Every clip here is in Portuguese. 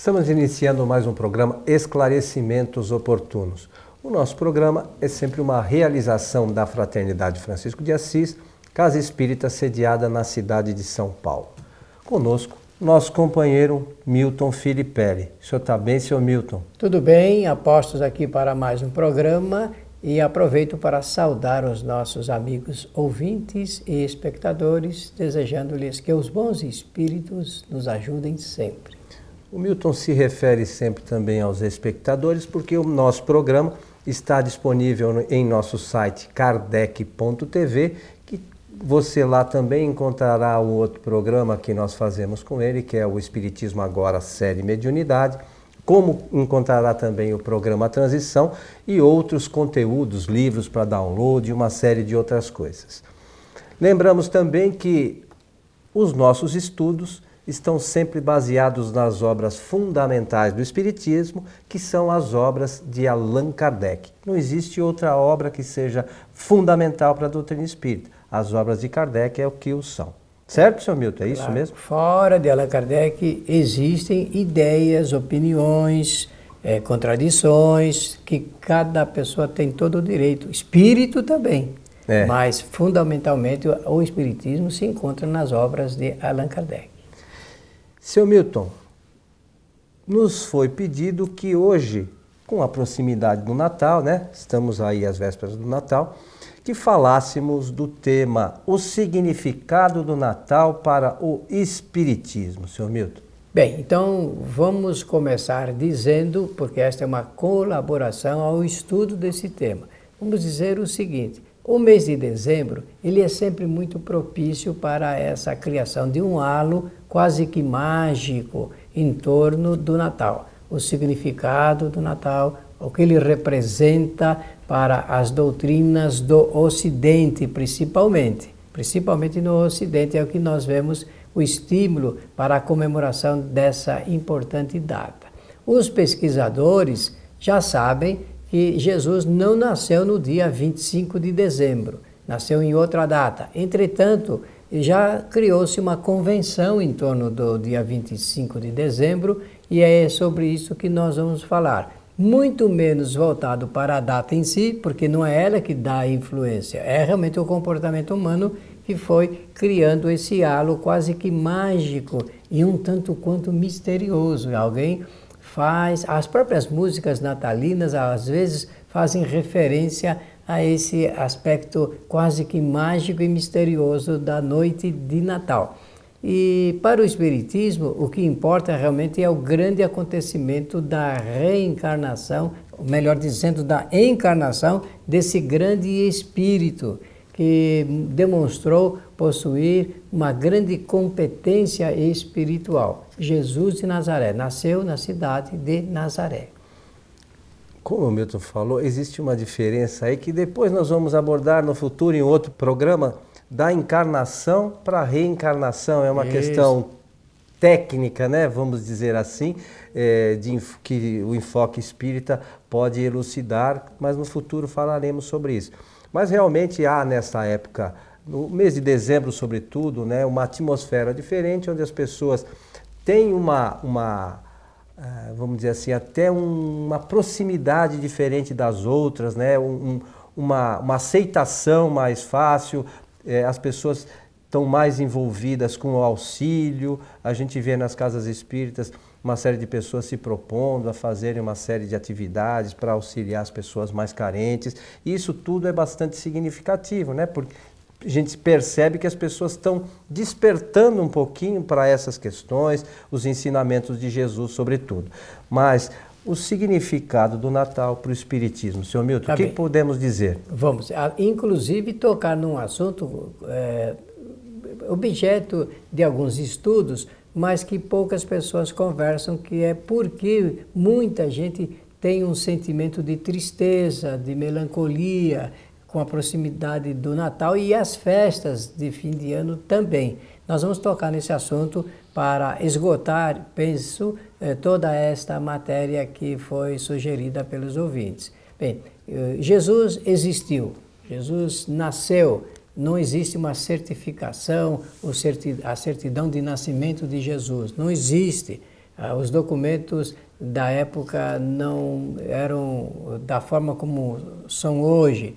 Estamos iniciando mais um programa Esclarecimentos Oportunos. O nosso programa é sempre uma realização da Fraternidade Francisco de Assis, Casa Espírita sediada na cidade de São Paulo. Conosco, nosso companheiro Milton Filipelli. O senhor está bem, senhor Milton? Tudo bem, apostos aqui para mais um programa e aproveito para saudar os nossos amigos ouvintes e espectadores, desejando-lhes que os bons espíritos nos ajudem sempre. O Milton se refere sempre também aos espectadores, porque o nosso programa está disponível em nosso site kardec.tv, que você lá também encontrará o outro programa que nós fazemos com ele, que é o Espiritismo Agora, série Mediunidade como encontrará também o programa Transição e outros conteúdos, livros para download e uma série de outras coisas. Lembramos também que os nossos estudos estão sempre baseados nas obras fundamentais do Espiritismo, que são as obras de Allan Kardec. Não existe outra obra que seja fundamental para a doutrina espírita. As obras de Kardec é o que o são. Certo, senhor Milton? É isso claro. mesmo? Fora de Allan Kardec existem ideias, opiniões, é, contradições, que cada pessoa tem todo o direito. Espírito também. É. Mas, fundamentalmente, o Espiritismo se encontra nas obras de Allan Kardec. Seu Milton, nos foi pedido que hoje, com a proximidade do Natal, né? Estamos aí às vésperas do Natal que falássemos do tema o significado do Natal para o Espiritismo, senhor Milton. Bem, então vamos começar dizendo, porque esta é uma colaboração ao estudo desse tema. Vamos dizer o seguinte: o mês de dezembro ele é sempre muito propício para essa criação de um halo quase que mágico em torno do Natal, o significado do Natal, o que ele representa para as doutrinas do Ocidente, principalmente. Principalmente no Ocidente é o que nós vemos o estímulo para a comemoração dessa importante data. Os pesquisadores já sabem que Jesus não nasceu no dia 25 de dezembro, nasceu em outra data. Entretanto, já criou-se uma convenção em torno do dia 25 de dezembro e é sobre isso que nós vamos falar muito menos voltado para a data em si, porque não é ela que dá a influência, é realmente o comportamento humano que foi criando esse halo quase que mágico e um tanto quanto misterioso. Alguém faz, as próprias músicas natalinas às vezes fazem referência a esse aspecto quase que mágico e misterioso da noite de Natal. E para o Espiritismo, o que importa realmente é o grande acontecimento da reencarnação, melhor dizendo, da encarnação desse grande Espírito que demonstrou possuir uma grande competência espiritual. Jesus de Nazaré nasceu na cidade de Nazaré. Como o Milton falou, existe uma diferença aí que depois nós vamos abordar no futuro em outro programa da encarnação para a reencarnação. É uma Isso. questão técnica, né, vamos dizer assim, é, de, que o enfoque espírita pode elucidar, mas no futuro falaremos sobre isso. Mas realmente há nessa época, no mês de dezembro sobretudo, né, uma atmosfera diferente, onde as pessoas têm uma, uma uh, vamos dizer assim, até um, uma proximidade diferente das outras, né, um, uma, uma aceitação mais fácil, é, as pessoas estão mais envolvidas com o auxílio, a gente vê nas casas espíritas uma série de pessoas se propondo a fazerem uma série de atividades para auxiliar as pessoas mais carentes. Isso tudo é bastante significativo, né? Porque a gente percebe que as pessoas estão despertando um pouquinho para essas questões, os ensinamentos de Jesus, sobretudo. Mas o significado do Natal para o Espiritismo. Senhor Milton, tá o que bem. podemos dizer? Vamos, inclusive tocar num assunto é, objeto de alguns estudos, mas que poucas pessoas conversam, que é porque muita gente tem um sentimento de tristeza, de melancolia com a proximidade do Natal e as festas de fim de ano também. Nós vamos tocar nesse assunto para esgotar, penso, eh, toda esta matéria que foi sugerida pelos ouvintes. Bem, eh, Jesus existiu, Jesus nasceu, não existe uma certificação, a certidão de nascimento de Jesus, não existe. Ah, os documentos da época não eram da forma como são hoje,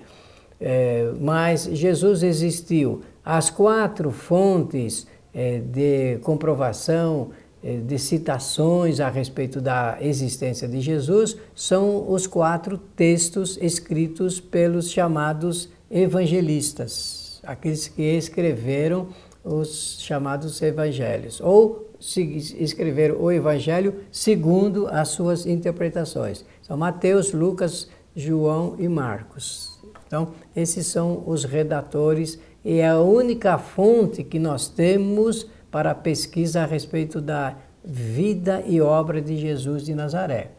é, mas Jesus existiu. As quatro fontes é, de comprovação, é, de citações a respeito da existência de Jesus são os quatro textos escritos pelos chamados evangelistas, aqueles que escreveram os chamados evangelhos, ou escreveram o evangelho segundo as suas interpretações. São Mateus, Lucas, João e Marcos. Então, esses são os redatores e é a única fonte que nós temos para a pesquisa a respeito da vida e obra de Jesus de Nazaré.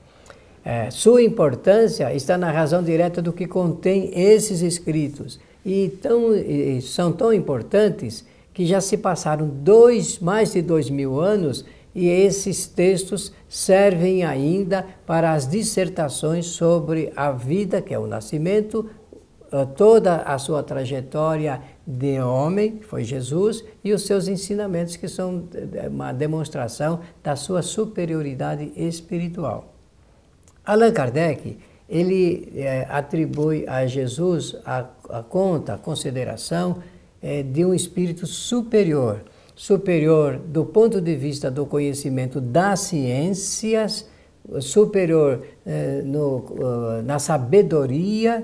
É, sua importância está na razão direta do que contém esses escritos e, tão, e são tão importantes que já se passaram dois, mais de dois mil anos e esses textos servem ainda para as dissertações sobre a vida, que é o nascimento, toda a sua trajetória de homem, que foi Jesus, e os seus ensinamentos, que são eh, uma demonstração da sua superioridade espiritual. Allan Kardec, ele é, atribui a Jesus a, a conta, a consideração é, de um espírito superior, superior do ponto de vista do conhecimento das ciências, superior é, no, na sabedoria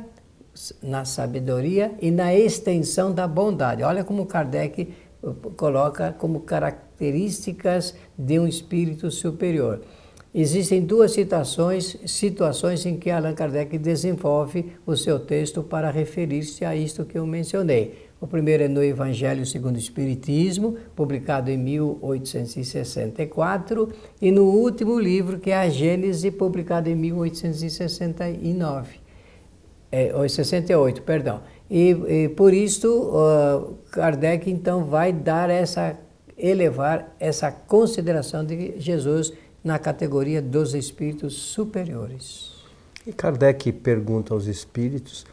na sabedoria e na extensão da bondade. Olha como Kardec uh, coloca como características de um espírito superior. Existem duas citações, situações em que Allan Kardec desenvolve o seu texto para referir-se a isto que eu mencionei. O primeiro é no Evangelho segundo o Espiritismo, publicado em 1864, e no último livro, que é a Gênese, publicado em 1869 é, 68, perdão. E, e por isso uh, Kardec então vai dar essa elevar essa consideração de Jesus na categoria dos espíritos superiores. E Kardec pergunta aos espíritos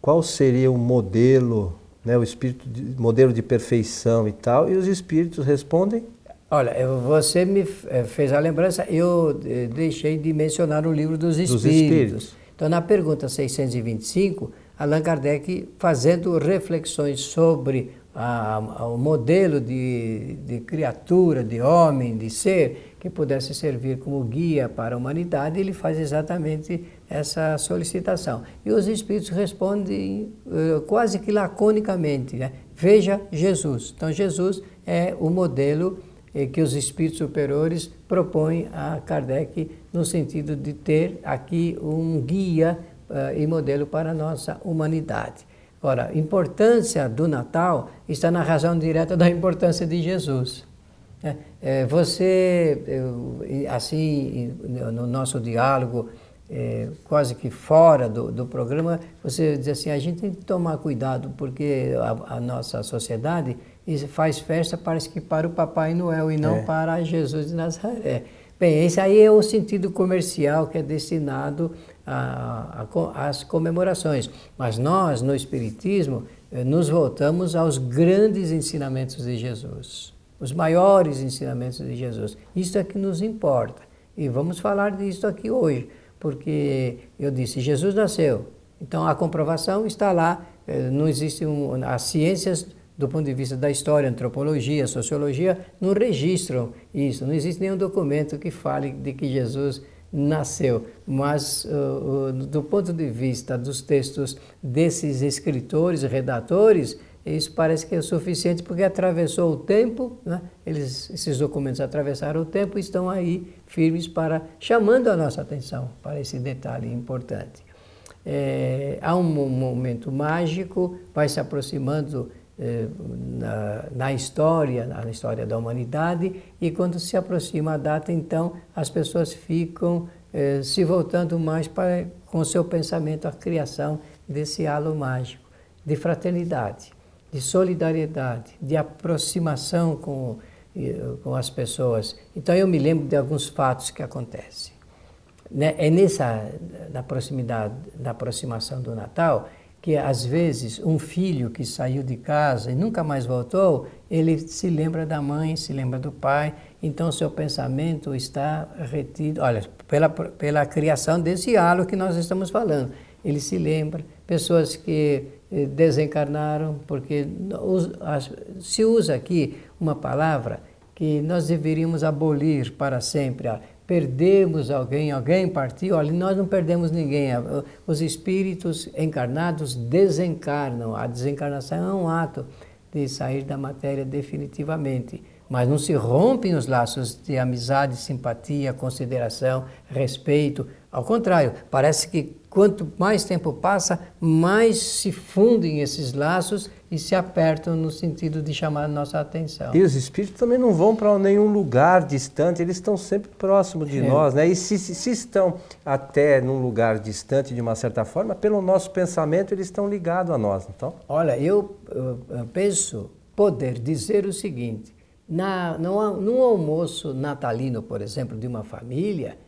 qual seria o modelo, né, o espírito de, modelo de perfeição e tal, e os espíritos respondem Olha, você me eh, fez a lembrança, eu eh, deixei de mencionar o livro dos Espíritos. Dos espíritos. Então, na pergunta 625, Allan Kardec, fazendo reflexões sobre a, a, o modelo de, de criatura, de homem, de ser, que pudesse servir como guia para a humanidade, ele faz exatamente essa solicitação. E os espíritos respondem uh, quase que laconicamente: né? veja Jesus. Então, Jesus é o modelo eh, que os espíritos superiores propõem a Kardec no sentido de ter aqui um guia uh, e modelo para a nossa humanidade. Ora, a importância do Natal está na razão direta da importância de Jesus. É, é, você, assim, no nosso diálogo, é, quase que fora do, do, programa, você diz assim, a gente tem que tomar cuidado porque a, a nossa sociedade faz festa, parece que para o Papai Noel e não é. para Jesus de Nazaré. Bem, esse aí é o sentido comercial que é destinado às comemorações. Mas nós, no Espiritismo, eh, nos voltamos aos grandes ensinamentos de Jesus, os maiores ensinamentos de Jesus. Isso é que nos importa. E vamos falar disso aqui hoje, porque eu disse, Jesus nasceu. Então a comprovação está lá, eh, não existe um, as ciências do ponto de vista da história, antropologia, sociologia, não registram isso. Não existe nenhum documento que fale de que Jesus nasceu. Mas, uh, uh, do ponto de vista dos textos desses escritores, redatores, isso parece que é suficiente porque atravessou o tempo, né? Eles, esses documentos atravessaram o tempo e estão aí firmes para chamando a nossa atenção para esse detalhe importante. É, há um momento mágico, vai se aproximando na, na, história, na história da humanidade, e quando se aproxima a data, então as pessoas ficam eh, se voltando mais para, com o seu pensamento, à criação desse halo mágico de fraternidade, de solidariedade, de aproximação com, eh, com as pessoas. Então eu me lembro de alguns fatos que acontecem. Né? É nessa, na proximidade, na aproximação do Natal, que às vezes um filho que saiu de casa e nunca mais voltou, ele se lembra da mãe, se lembra do pai, então seu pensamento está retido, olha, pela, pela criação desse halo que nós estamos falando. Ele se lembra, pessoas que eh, desencarnaram, porque se usa aqui uma palavra que nós deveríamos abolir para sempre. Perdemos alguém, alguém partiu, olha, nós não perdemos ninguém. Os espíritos encarnados desencarnam. A desencarnação é um ato de sair da matéria definitivamente. Mas não se rompem os laços de amizade, simpatia, consideração, respeito. Ao contrário, parece que quanto mais tempo passa, mais se fundem esses laços e se apertam no sentido de chamar a nossa atenção. E os espíritos também não vão para nenhum lugar distante, eles estão sempre próximos de é. nós, né? E se, se, se, estão até num lugar distante de uma certa forma, pelo nosso pensamento eles estão ligados a nós, então? Olha, eu, eu, eu penso poder dizer o seguinte, na, no, no almoço natalino, por exemplo, de uma família,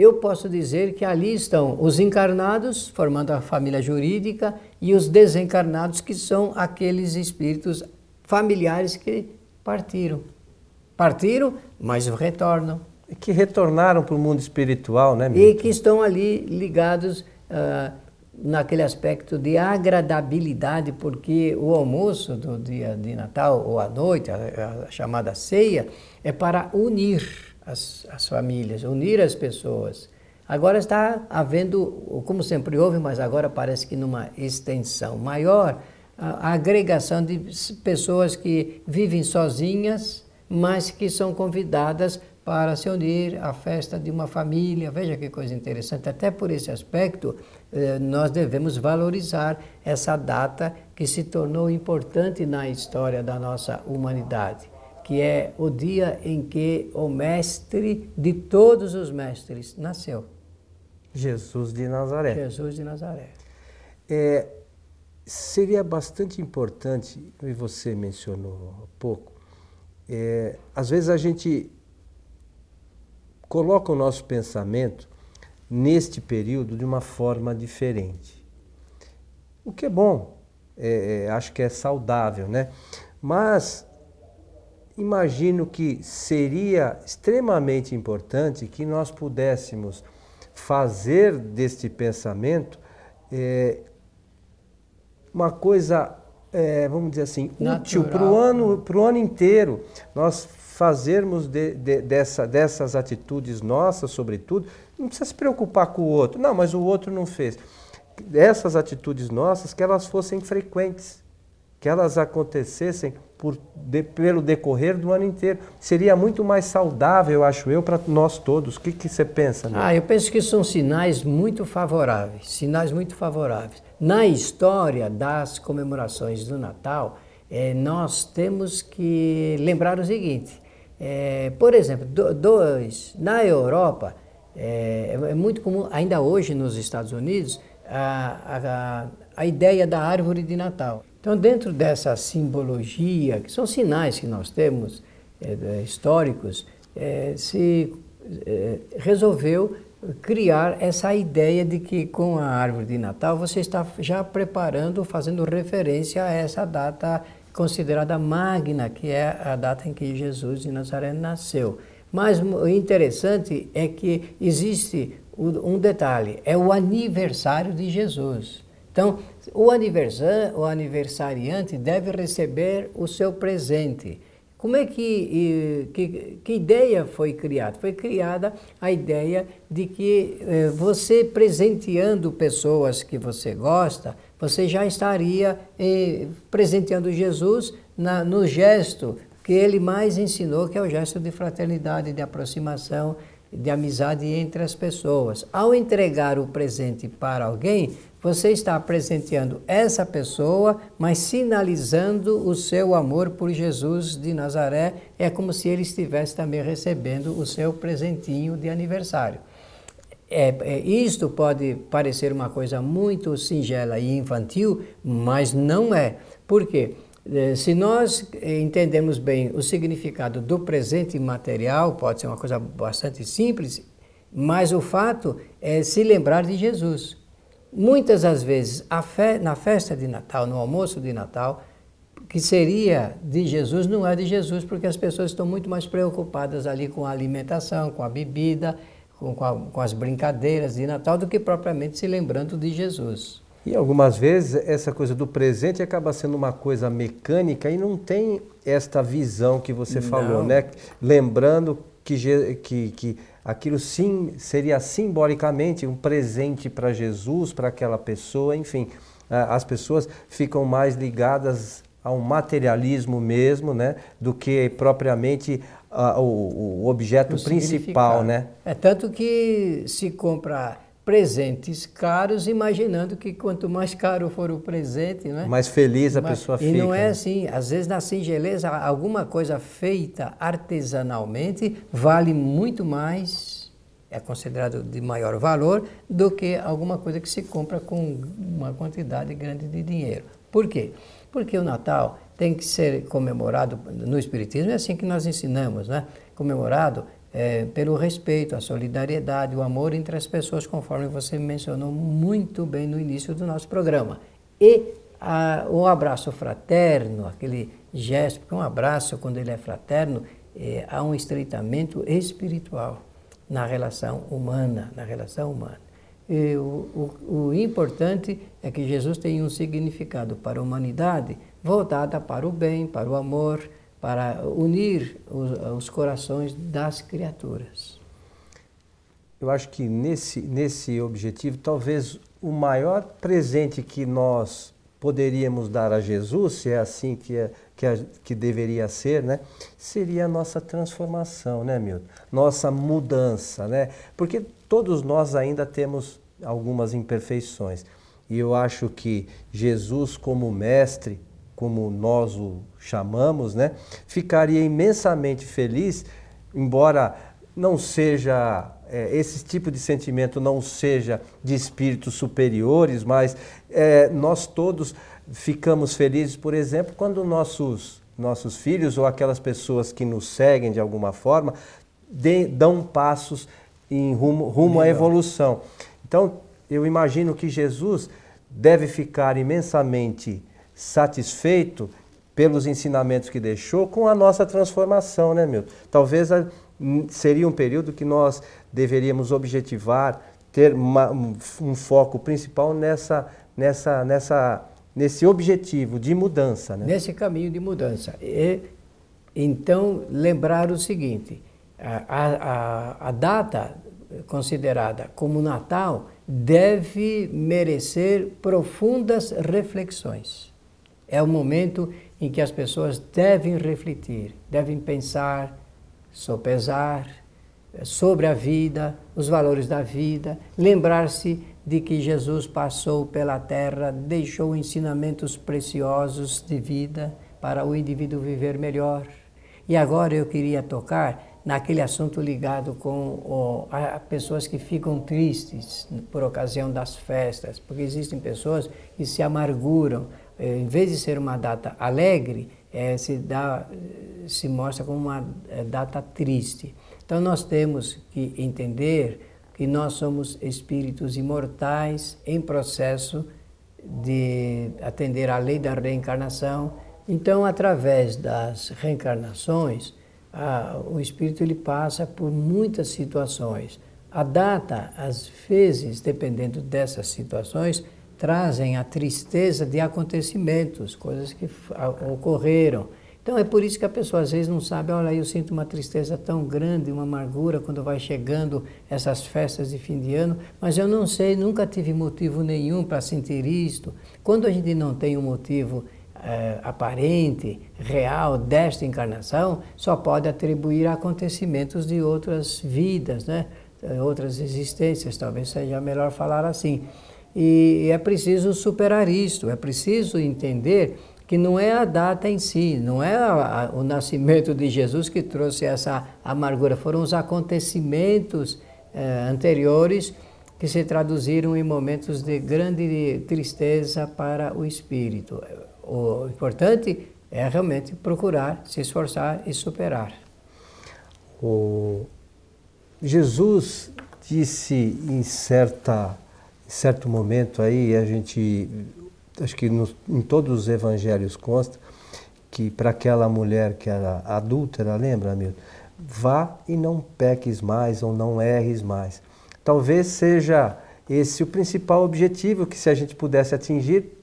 eu posso dizer que ali estão os encarnados, formando a família jurídica, e os desencarnados, que são aqueles espíritos familiares que partiram. Partiram, mas retornam. E que retornaram para o mundo espiritual, né? Milton? E que estão ali ligados uh, naquele aspecto de agradabilidade, porque o almoço do dia de Natal ou à noite, a, a chamada ceia, é para unir as, as famílias, unir as pessoas. Agora está havendo, como sempre houve, mas agora parece que numa extensão maior, a, agregação de pessoas que vivem sozinhas, mas que são convidadas para se unir à festa de uma família. Veja que coisa interessante. Até por esse aspecto, eh, nós devemos valorizar essa data que se tornou importante na história da nossa humanidade, que é o dia em que o mestre de todos os mestres nasceu. Jesus de Nazaré. Jesus de Nazaré. É, seria bastante importante, e você mencionou há pouco, é, às vezes a gente coloca o nosso pensamento neste período de uma forma diferente. O que é bom, é, é, acho que é saudável, né? Mas imagino que seria extremamente importante que nós pudéssemos fazer deste pensamento é, uma coisa, é, vamos dizer assim, Natural. útil para o ano, ano inteiro. Nós fazermos de, de, dessa, dessas atitudes nossas, sobretudo, não precisa se preocupar com o outro. Não, mas o outro não fez. Essas atitudes nossas, que elas fossem frequentes, que elas acontecessem por, de, pelo decorrer do ano inteiro. Seria muito mais saudável, acho eu, para nós todos. O que, que você pensa? Né? Ah, eu penso que são sinais muito favoráveis, sinais muito favoráveis. Na história das comemorações do Natal, eh, nós temos que lembrar o seguinte: é, por exemplo, do, dois, na Europa, é, é, muito comum, ainda hoje nos Estados Unidos, a, a, a ideia da árvore de Natal. Então, dentro dessa simbologia, que são sinais que nós temos é, históricos, é, se é, resolveu criar essa ideia de que com a árvore de Natal você está já preparando, fazendo referência a essa data considerada magna, que é a data em que Jesus de Nazaré nasceu. Mas o interessante é que existe um detalhe, é o aniversário de Jesus. Então, o, o aniversariante deve receber o seu presente. Como é que, que, que, ideia foi criada? Foi criada a ideia de que eh, você presenteando pessoas que você gosta, você já estaria eh, presenteando Jesus na, no gesto que ele mais ensinou, que é o gesto de fraternidade, de aproximação, de amizade entre as pessoas. Ao entregar o presente para alguém, você está presenteando essa pessoa, mas sinalizando o seu amor por Jesus de Nazaré. É como se ele estivesse também recebendo o seu presentinho de aniversário. É, é, isto pode parecer uma coisa muito singela e infantil, mas não é. Por quê? É, se nós entendemos bem o significado do presente material, pode ser uma coisa bastante simples, mas o fato é se lembrar de Jesus. Muitas das vezes, fe na festa de Natal, no almoço de Natal, que seria de Jesus não é de Jesus, porque as pessoas estão muito mais preocupadas ali com a alimentação, com a bebida, com, a, com as brincadeiras de Natal, do que propriamente se lembrando de Jesus. E algumas vezes essa coisa do presente acaba sendo uma coisa mecânica e não tem esta visão que você não. falou, né? Lembrando que, que, que aquilo sim seria simbolicamente um presente para Jesus, para aquela pessoa, enfim. As pessoas ficam mais ligadas a um materialismo mesmo, né, do que propriamente uh, o, o, objeto o principal, né? É tanto que se compra presentes caros, imaginando que quanto mais caro for o presente, né? mais feliz a pessoa e fica. E não é assim. Às vezes, na singeleza, alguma coisa feita artesanalmente vale muito mais, é considerado de maior valor, do que alguma coisa que se compra com uma quantidade grande de dinheiro. Por quê? Porque o Natal tem que ser comemorado no Espiritismo, é assim que nós ensinamos, né? Comemorado é, pelo respeito, a solidariedade, o amor entre as pessoas, conforme você mencionou muito bem no início do nosso programa. E a, o abraço fraterno, aquele gesto, porque um abraço, quando ele é fraterno, é, há um estreitamento espiritual na relação humana, na relação humana. E o, o, o importante é que Jesus tem um significado para a humanidade voltada para o bem, para o amor, para unir os, os corações das criaturas. Eu acho que nesse, nesse objetivo, talvez o maior presente que nós poderíamos dar a Jesus, se é assim que, é, que, é, que deveria ser, né? seria a nossa transformação, né, Milton? Nossa mudança, né? Porque todos nós ainda temos algumas imperfeições. E eu acho que Jesus, como mestre, como nós o chamamos, né, ficaria imensamente feliz, embora não seja é, esse tipo de sentimento não seja de espíritos superiores, mas é, nós todos ficamos felizes, por exemplo, quando nossos nossos filhos ou aquelas pessoas que nos seguem de alguma forma de, dão passos em rumo, rumo à evolução. Então, eu imagino que Jesus deve ficar imensamente satisfeito pelos ensinamentos que deixou com a nossa transformação, né, Milton? Talvez a, seria um período que nós deveríamos objetivar, ter uma, um, um, foco principal nessa, nessa, nessa, nesse objetivo de mudança. Né? Nesse caminho de mudança. E, então, lembrar o seguinte: a, a, a data considerada como Natal deve merecer profundas reflexões. É o momento em que as pessoas devem refletir, devem pensar, sopesar eh, sobre a vida, os valores da vida, lembrar-se de que Jesus passou pela terra, deixou ensinamentos preciosos de vida para o indivíduo viver melhor. E agora eu queria tocar naquele assunto ligado com a pessoas que ficam tristes por ocasião das festas, porque existem pessoas que se amarguram é, em vez de ser uma data alegre, é, se, dá, se mostra como uma é, data triste. Então nós temos que entender que nós somos espíritos imortais em processo de atender à lei da reencarnação. Então, através das reencarnações, a, o espírito ele passa por muitas situações. A data, às vezes, dependendo dessas situações, trazem a tristeza de acontecimentos, coisas que ocorreram. Então é por isso que a pessoa às vezes não sabe, olha, eu sinto uma tristeza tão grande, uma amargura quando vai chegando essas festas de fim de ano, mas eu não sei, nunca tive motivo nenhum para sentir isto. Quando a gente não tem um motivo é, aparente, real desta encarnação, só pode atribuir a acontecimentos de outras vidas, né? outras existências, talvez seja melhor falar assim. E é preciso superar isto, é preciso entender que não é a data em si, não é a, a, o nascimento de Jesus que trouxe essa amargura, foram os acontecimentos eh, anteriores que se traduziram em momentos de grande tristeza para o espírito. O importante é realmente procurar se esforçar e superar. O Jesus disse em certa certo momento aí, a gente, acho que no, em todos os evangelhos consta, que para aquela mulher que era adúltera, lembra, Milton? Vá e não peques mais ou não erres mais. Talvez seja esse o principal objetivo que, se a gente pudesse atingir,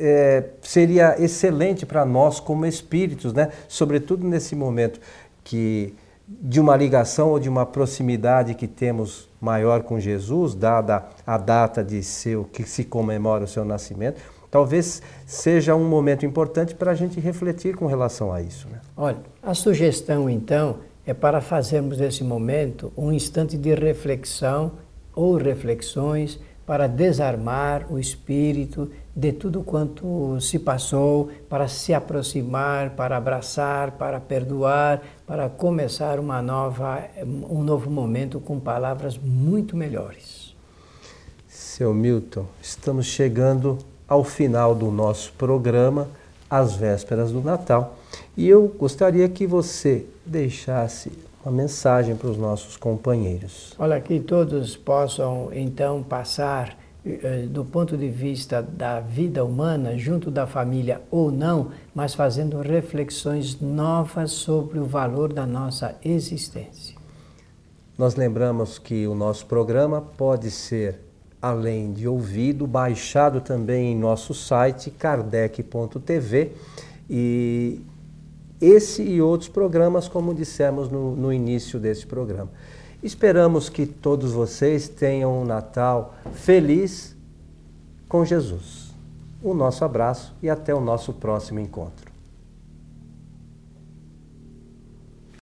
é, seria excelente para nós como espíritos, né? sobretudo nesse momento que de uma ligação ou de uma proximidade que temos maior com Jesus, dada a data de seu que se comemora o seu nascimento, talvez seja um momento importante para a gente refletir com relação a isso. Né? Olha, a sugestão então é para fazermos desse momento um instante de reflexão ou reflexões para desarmar o espírito de tudo quanto se passou, para se aproximar, para abraçar, para perdoar, para começar uma nova, um novo momento com palavras muito melhores. Seu Milton, estamos chegando ao final do nosso programa, às vésperas do Natal, e eu gostaria que você deixasse uma mensagem para os nossos companheiros. Olha, que todos possam então passar do ponto de vista da vida humana, junto da família ou não, mas fazendo reflexões novas sobre o valor da nossa existência. Nós lembramos que o nosso programa pode ser, além de ouvido, baixado também em nosso site kardec.tv e esse e outros programas, como dissemos no, no início desse programa. Esperamos que todos vocês tenham um Natal feliz com Jesus. O nosso abraço e até o nosso próximo encontro.